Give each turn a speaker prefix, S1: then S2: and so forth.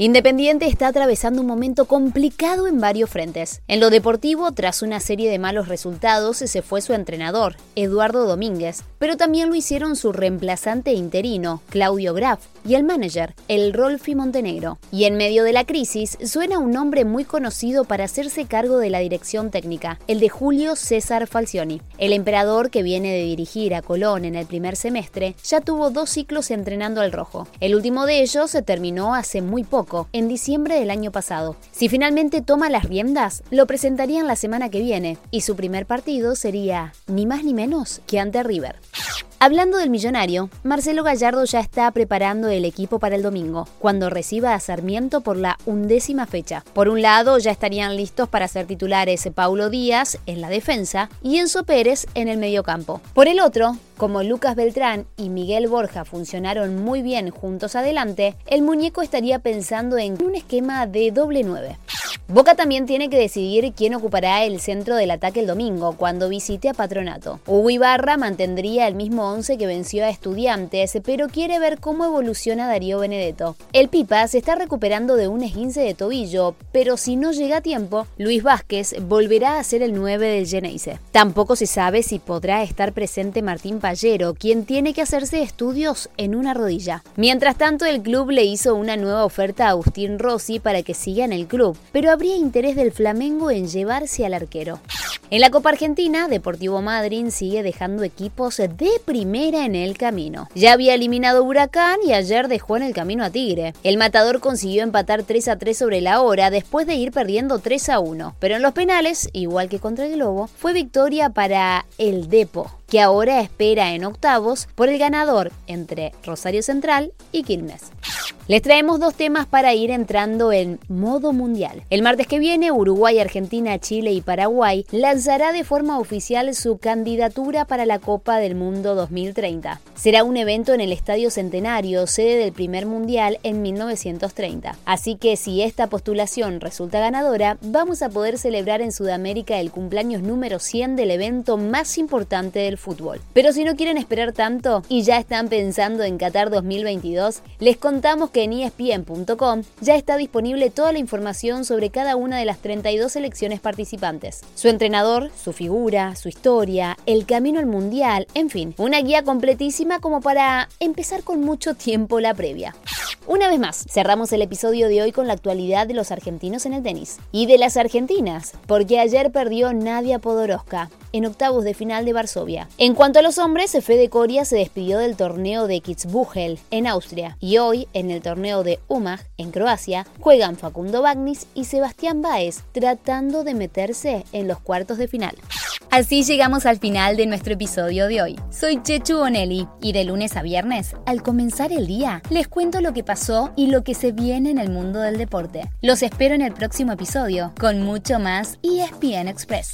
S1: Independiente está atravesando un momento complicado en varios frentes. En lo deportivo, tras una serie de malos resultados, se fue su entrenador, Eduardo Domínguez, pero también lo hicieron su reemplazante interino, Claudio Graf, y el manager, el Rolfi Montenegro. Y en medio de la crisis, suena un nombre muy conocido para hacerse cargo de la dirección técnica, el de Julio César Falcioni. El emperador que viene de dirigir a Colón en el primer semestre ya tuvo dos ciclos entrenando al rojo. El último de ellos se terminó hace muy poco en diciembre del año pasado. Si finalmente toma las riendas, lo presentarían la semana que viene y su primer partido sería ni más ni menos que ante River. Hablando del millonario, Marcelo Gallardo ya está preparando el equipo para el domingo, cuando reciba a Sarmiento por la undécima fecha. Por un lado, ya estarían listos para ser titulares Paulo Díaz en la defensa y Enzo Pérez en el mediocampo. Por el otro, como Lucas Beltrán y Miguel Borja funcionaron muy bien juntos adelante, el muñeco estaría pensando en un esquema de doble nueve. Boca también tiene que decidir quién ocupará el centro del ataque el domingo, cuando visite a Patronato. Hugo Ibarra mantendría el mismo 11 que venció a Estudiantes, pero quiere ver cómo evoluciona Darío Benedetto. El Pipa se está recuperando de un esguince de tobillo, pero si no llega a tiempo, Luis Vázquez volverá a ser el 9 del Geneise. Tampoco se sabe si podrá estar presente Martín Pallero, quien tiene que hacerse estudios en una rodilla. Mientras tanto, el club le hizo una nueva oferta a Agustín Rossi para que siga en el club, pero habría interés del Flamengo en llevarse al arquero. En la Copa Argentina, Deportivo Madryn sigue dejando equipos de primera en el camino. Ya había eliminado Huracán y ayer dejó en el camino a Tigre. El matador consiguió empatar 3 a 3 sobre la hora después de ir perdiendo 3 a 1. Pero en los penales, igual que contra el Globo, fue victoria para el Depo que ahora espera en octavos por el ganador entre Rosario Central y Quilmes. Les traemos dos temas para ir entrando en modo mundial. El martes que viene, Uruguay, Argentina, Chile y Paraguay lanzará de forma oficial su candidatura para la Copa del Mundo 2030. Será un evento en el Estadio Centenario, sede del primer mundial en 1930. Así que si esta postulación resulta ganadora, vamos a poder celebrar en Sudamérica el cumpleaños número 100 del evento más importante del fútbol. Pero si no quieren esperar tanto y ya están pensando en Qatar 2022, les contamos que en espn.com ya está disponible toda la información sobre cada una de las 32 selecciones participantes. Su entrenador, su figura, su historia, el camino al mundial, en fin, una guía completísima como para empezar con mucho tiempo la previa. Una vez más, cerramos el episodio de hoy con la actualidad de los argentinos en el tenis. Y de las argentinas, porque ayer perdió Nadia Podoroska en octavos de final de Varsovia. En cuanto a los hombres, Fede Coria se despidió del torneo de Kitzbühel en Austria y hoy, en el torneo de Umag en Croacia, juegan Facundo Bagnis y Sebastián Baez tratando de meterse en los cuartos de final. Así llegamos al final de nuestro episodio de hoy. Soy Chechu Bonelli y de lunes a viernes, al comenzar el día, les cuento lo que pasó y lo que se viene en el mundo del deporte. Los espero en el próximo episodio con mucho más ESPN Express.